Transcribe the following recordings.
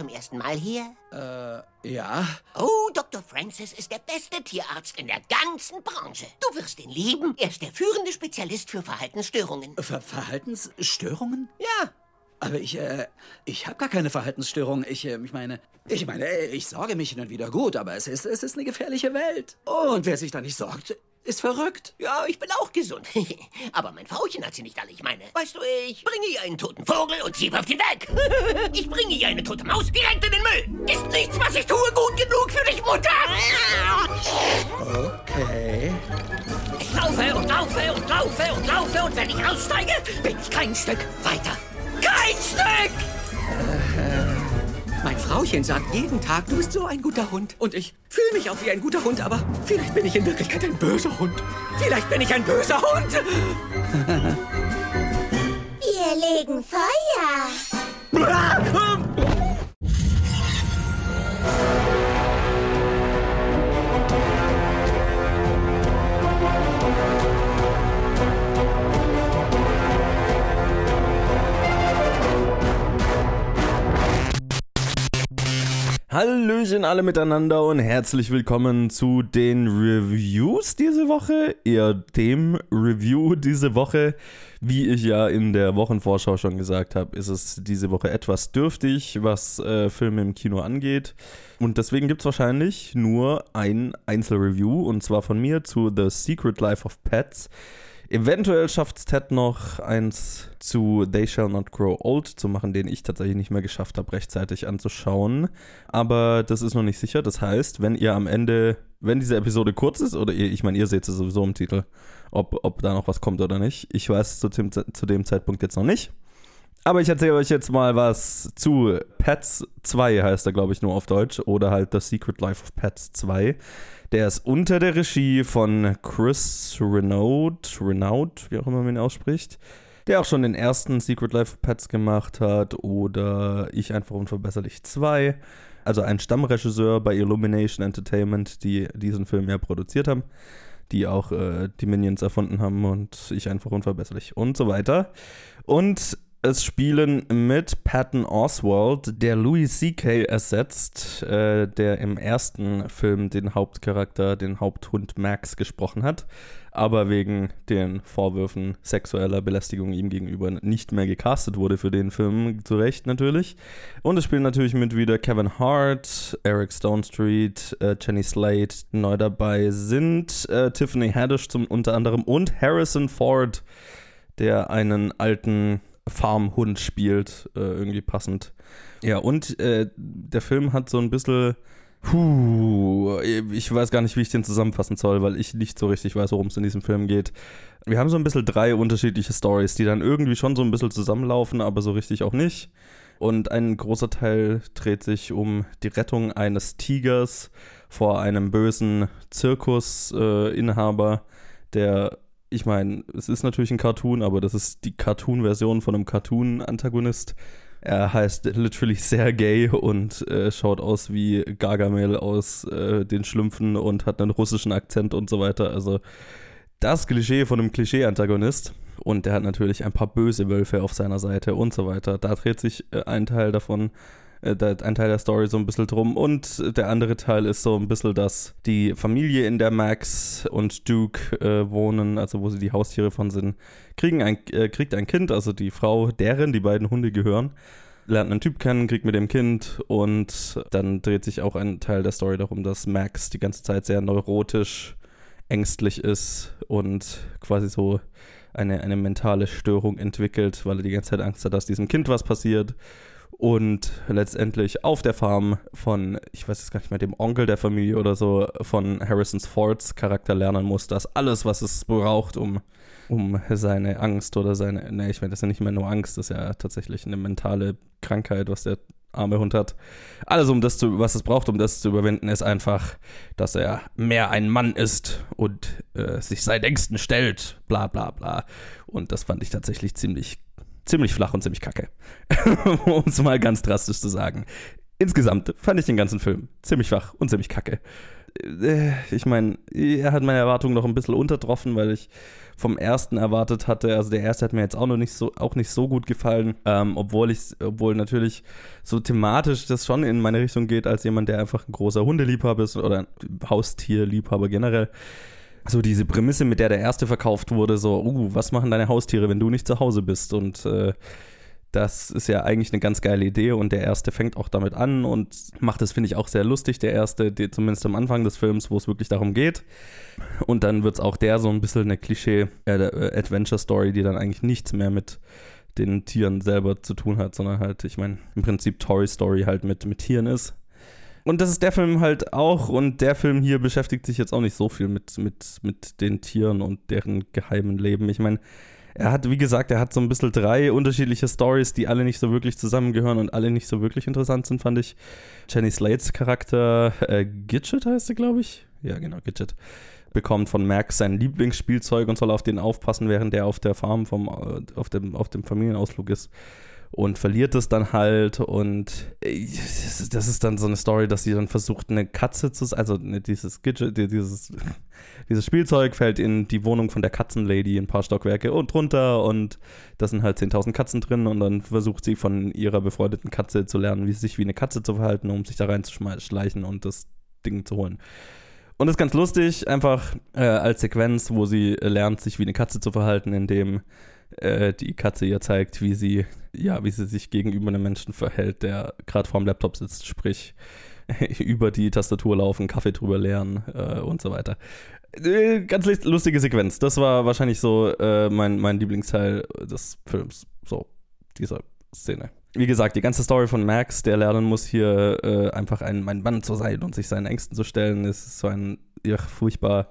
zum ersten Mal hier? Äh, ja. Oh, Dr. Francis ist der beste Tierarzt in der ganzen Branche. Du wirst ihn lieben. Er ist der führende Spezialist für Verhaltensstörungen. Ver Verhaltensstörungen? Ja. Aber ich, äh, ich habe gar keine Verhaltensstörung. Ich, äh, ich meine, ich meine, äh, ich sorge mich hin und wieder gut, aber es ist, es ist eine gefährliche Welt. Und wer sich da nicht sorgt, ist verrückt. Ja, ich bin auch gesund. Aber mein Frauchen hat sie nicht alle. Ich meine, weißt du, ich bringe ihr einen toten Vogel und sie wirft ihn weg. Ich bringe ihr eine tote Maus direkt in den Müll. Ist nichts, was ich tue, gut genug für dich, Mutter? Okay. Ich laufe und laufe und laufe und laufe und wenn ich aussteige, bin ich kein Stück weiter. Kein Stück! Mein Frauchen sagt jeden Tag, du bist so ein guter Hund. Und ich fühle mich auch wie ein guter Hund, aber vielleicht bin ich in Wirklichkeit ein böser Hund. Vielleicht bin ich ein böser Hund. Wir legen Feuer. Hallöchen alle miteinander und herzlich willkommen zu den Reviews diese Woche, eher dem Review diese Woche. Wie ich ja in der Wochenvorschau schon gesagt habe, ist es diese Woche etwas dürftig, was äh, Filme im Kino angeht. Und deswegen gibt es wahrscheinlich nur ein Einzelreview und zwar von mir zu The Secret Life of Pets. Eventuell schafft es Ted noch eins zu They Shall Not Grow Old zu machen, den ich tatsächlich nicht mehr geschafft habe, rechtzeitig anzuschauen. Aber das ist noch nicht sicher. Das heißt, wenn ihr am Ende, wenn diese Episode kurz ist, oder ihr, ich meine, ihr seht es sowieso im Titel, ob, ob da noch was kommt oder nicht. Ich weiß zu dem, zu dem Zeitpunkt jetzt noch nicht. Aber ich erzähle euch jetzt mal was zu Pets 2, heißt er, glaube ich, nur auf Deutsch. Oder halt The Secret Life of Pets 2. Der ist unter der Regie von Chris Renaud, Renaud, wie auch immer man ihn ausspricht. Der auch schon den ersten Secret Life of Pets gemacht hat. Oder Ich einfach unverbesserlich 2. Also ein Stammregisseur bei Illumination Entertainment, die diesen Film ja produziert haben. Die auch äh, die Minions erfunden haben und Ich einfach unverbesserlich und so weiter. Und es spielen mit Patton Oswald, der Louis C.K. ersetzt, äh, der im ersten Film den Hauptcharakter, den Haupthund Max gesprochen hat, aber wegen den Vorwürfen sexueller Belästigung ihm gegenüber nicht mehr gecastet wurde für den Film, zu Recht natürlich. Und es spielen natürlich mit wieder Kevin Hart, Eric Stonestreet, äh, Jenny Slate neu dabei sind, äh, Tiffany Haddish zum unter anderem und Harrison Ford, der einen alten Farmhund spielt, äh, irgendwie passend. Ja, und äh, der Film hat so ein bisschen. Puh, ich weiß gar nicht, wie ich den zusammenfassen soll, weil ich nicht so richtig weiß, worum es in diesem Film geht. Wir haben so ein bisschen drei unterschiedliche Stories, die dann irgendwie schon so ein bisschen zusammenlaufen, aber so richtig auch nicht. Und ein großer Teil dreht sich um die Rettung eines Tigers vor einem bösen Zirkusinhaber, äh, der ich meine, es ist natürlich ein Cartoon, aber das ist die Cartoon-Version von einem Cartoon-Antagonist. Er heißt literally Sergei und äh, schaut aus wie Gargamel aus äh, den Schlümpfen und hat einen russischen Akzent und so weiter. Also das Klischee von einem Klischee-Antagonist. Und der hat natürlich ein paar böse Wölfe auf seiner Seite und so weiter. Da dreht sich äh, ein Teil davon äh, ein Teil der Story so ein bisschen drum. Und der andere Teil ist so ein bisschen, dass die Familie, in der Max und Duke äh, wohnen, also wo sie die Haustiere von sind, kriegen ein, äh, kriegt ein Kind, also die Frau, deren die beiden Hunde gehören, lernt einen Typ kennen, kriegt mit dem Kind und dann dreht sich auch ein Teil der Story darum, dass Max die ganze Zeit sehr neurotisch, ängstlich ist und quasi so eine, eine mentale Störung entwickelt, weil er die ganze Zeit Angst hat, dass diesem Kind was passiert und letztendlich auf der Farm von, ich weiß jetzt gar nicht mehr, dem Onkel der Familie oder so, von Harrisons Fords Charakter lernen muss, dass alles, was es braucht, um, um seine Angst oder seine, ne, ich meine, das ist ja nicht mehr nur Angst, das ist ja tatsächlich eine mentale Krankheit, was der arme Hund hat. Alles, um das zu, was es braucht, um das zu überwinden, ist einfach, dass er mehr ein Mann ist und äh, sich seinen Ängsten stellt, bla bla bla. Und das fand ich tatsächlich ziemlich ziemlich flach und ziemlich kacke. um es mal ganz drastisch zu sagen. Insgesamt fand ich den ganzen Film ziemlich schwach und ziemlich kacke. äh, ich meine, er hat meine Erwartungen noch ein bisschen untertroffen, weil ich vom ersten erwartet hatte. Also der erste hat mir jetzt auch noch nicht so, auch nicht so gut gefallen, ähm, obwohl ich, obwohl natürlich so thematisch das schon in meine Richtung geht, als jemand, der einfach ein großer Hundeliebhaber ist oder Haustierliebhaber generell. So diese Prämisse, mit der der erste verkauft wurde, so, uh, was machen deine Haustiere, wenn du nicht zu Hause bist? Und äh, das ist ja eigentlich eine ganz geile Idee und der erste fängt auch damit an und macht das, finde ich, auch sehr lustig. Der erste, die, zumindest am Anfang des Films, wo es wirklich darum geht. Und dann wird es auch der so ein bisschen eine Klischee-Adventure-Story, äh, die dann eigentlich nichts mehr mit den Tieren selber zu tun hat, sondern halt, ich meine, im Prinzip Toy Story halt mit, mit Tieren ist. Und das ist der Film halt auch. Und der Film hier beschäftigt sich jetzt auch nicht so viel mit, mit, mit den Tieren und deren geheimen Leben. Ich meine, er hat, wie gesagt, er hat so ein bisschen drei unterschiedliche Stories, die alle nicht so wirklich zusammengehören und alle nicht so wirklich interessant sind, fand ich. Jenny Slates Charakter, äh, Gidget heißt er, glaube ich. Ja, genau, Gidget. Bekommt von Max sein Lieblingsspielzeug und soll auf den aufpassen, während der auf der Farm vom, äh, auf, dem, auf dem Familienausflug ist und verliert es dann halt und äh, das ist dann so eine Story, dass sie dann versucht, eine Katze zu, also ne, dieses Gadget, dieses, dieses Spielzeug fällt in die Wohnung von der Katzenlady ein paar Stockwerke und drunter und da sind halt 10.000 Katzen drin und dann versucht sie von ihrer befreundeten Katze zu lernen, wie sich wie eine Katze zu verhalten, um sich da reinzuschleichen und das Ding zu holen. Und das ist ganz lustig, einfach äh, als Sequenz, wo sie lernt, sich wie eine Katze zu verhalten, indem äh, die Katze ihr zeigt, wie sie, ja, wie sie sich gegenüber einem Menschen verhält, der gerade vorm Laptop sitzt, sprich über die Tastatur laufen, Kaffee drüber leeren äh, und so weiter. Äh, ganz lustige Sequenz. Das war wahrscheinlich so äh, mein, mein Lieblingsteil des Films. So, dieser Szene. Wie gesagt, die ganze Story von Max, der lernen muss, hier äh, einfach ein, ein Mann zu sein und sich seinen Ängsten zu stellen, ist so ein ja, furchtbar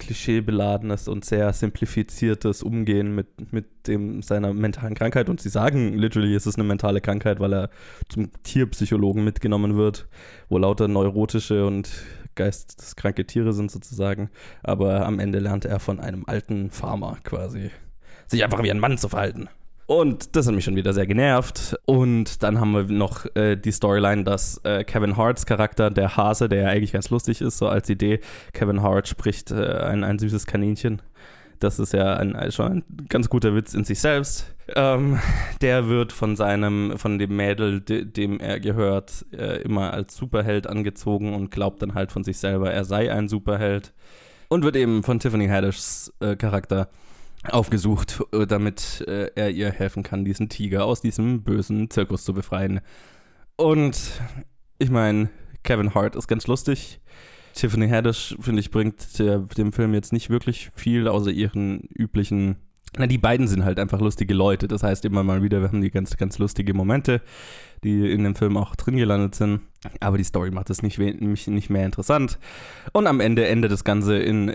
klischeebeladenes und sehr simplifiziertes Umgehen mit, mit dem, seiner mentalen Krankheit. Und sie sagen literally, es ist eine mentale Krankheit, weil er zum Tierpsychologen mitgenommen wird, wo lauter neurotische und geisteskranke Tiere sind sozusagen. Aber am Ende lernt er von einem alten Farmer quasi, sich einfach wie ein Mann zu verhalten. Und das hat mich schon wieder sehr genervt. Und dann haben wir noch äh, die Storyline, dass äh, Kevin Harts Charakter, der Hase, der ja eigentlich ganz lustig ist, so als Idee, Kevin Hart spricht äh, ein, ein süßes Kaninchen. Das ist ja ein, schon ein ganz guter Witz in sich selbst. Ähm, der wird von seinem, von dem Mädel, de, dem er gehört, äh, immer als Superheld angezogen und glaubt dann halt von sich selber, er sei ein Superheld. Und wird eben von Tiffany Haddishs äh, Charakter aufgesucht, äh, damit äh, er ihr helfen kann, diesen Tiger aus diesem bösen Zirkus zu befreien. Und ich meine, Kevin Hart ist ganz lustig. Tiffany Haddish, finde ich, bringt der, dem Film jetzt nicht wirklich viel, außer ihren üblichen. Na, die beiden sind halt einfach lustige Leute. Das heißt, immer mal wieder, wir haben die ganz, ganz lustige Momente, die in dem Film auch drin gelandet sind. Aber die Story macht es nicht, nicht mehr interessant. Und am Ende endet das Ganze in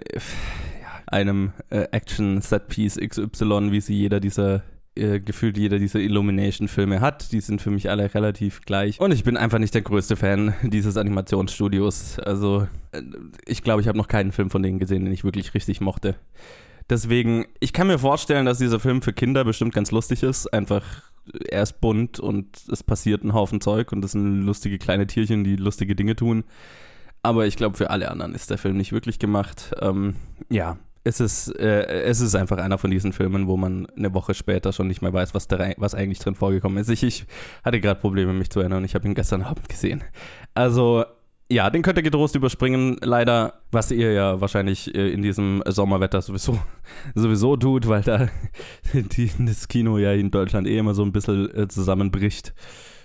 einem äh, Action-Set-Piece XY, wie sie jeder dieser äh, gefühlt jeder dieser Illumination-Filme hat. Die sind für mich alle relativ gleich. Und ich bin einfach nicht der größte Fan dieses Animationsstudios. Also, äh, ich glaube, ich habe noch keinen Film von denen gesehen, den ich wirklich richtig mochte. Deswegen, ich kann mir vorstellen, dass dieser Film für Kinder bestimmt ganz lustig ist. Einfach, er ist bunt und es passiert ein Haufen Zeug und es sind lustige kleine Tierchen, die lustige Dinge tun. Aber ich glaube, für alle anderen ist der Film nicht wirklich gemacht. Ähm, ja, es ist, äh, es ist einfach einer von diesen Filmen, wo man eine Woche später schon nicht mehr weiß, was, da, was eigentlich drin vorgekommen ist. Ich, ich hatte gerade Probleme, mich zu erinnern. Ich habe ihn gestern Abend gesehen. Also, ja, den könnt ihr getrost überspringen. Leider, was ihr ja wahrscheinlich äh, in diesem Sommerwetter sowieso, sowieso tut, weil da die, das Kino ja in Deutschland eh immer so ein bisschen äh, zusammenbricht.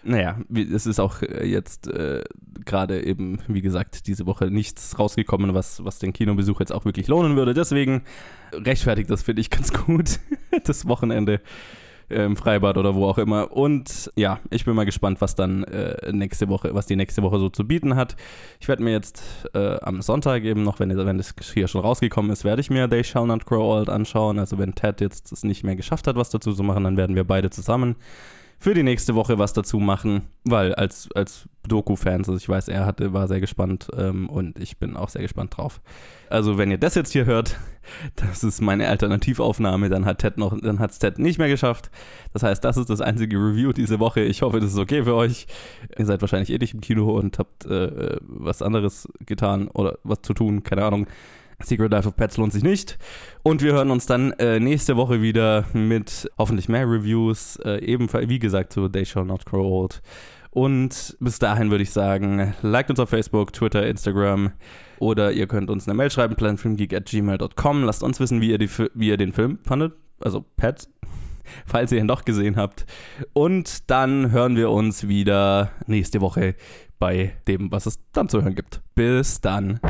Naja, es ist auch äh, jetzt äh, gerade eben, wie gesagt, diese Woche nichts rausgekommen, was, was den Kinobesuch jetzt auch wirklich lohnen würde. Deswegen rechtfertigt das, finde ich, ganz gut, das Wochenende im Freibad oder wo auch immer. Und ja, ich bin mal gespannt, was dann äh, nächste Woche, was die nächste Woche so zu bieten hat. Ich werde mir jetzt äh, am Sonntag eben noch, wenn, wenn das hier schon rausgekommen ist, werde ich mir They Shall Not Grow Old anschauen. Also wenn Ted jetzt es nicht mehr geschafft hat, was dazu zu machen, dann werden wir beide zusammen für die nächste Woche was dazu machen, weil als, als Doku-Fans, also ich weiß, er hatte, war sehr gespannt ähm, und ich bin auch sehr gespannt drauf. Also wenn ihr das jetzt hier hört, das ist meine Alternativaufnahme, dann hat Ted noch, dann hat es Ted nicht mehr geschafft. Das heißt, das ist das einzige Review diese Woche. Ich hoffe, das ist okay für euch. Ihr seid wahrscheinlich eh nicht im Kino und habt äh, was anderes getan oder was zu tun, keine Ahnung. Secret Life of Pets lohnt sich nicht. Und wir hören uns dann äh, nächste Woche wieder mit hoffentlich mehr Reviews. Äh, ebenfalls, wie gesagt, zu They Shall Not Grow Old. Und bis dahin würde ich sagen, liked uns auf Facebook, Twitter, Instagram oder ihr könnt uns eine Mail schreiben, planfilmgeek.gmail.com. Lasst uns wissen, wie ihr, die, wie ihr den Film fandet, also Pets, falls ihr ihn noch gesehen habt. Und dann hören wir uns wieder nächste Woche bei dem, was es dann zu hören gibt. Bis dann.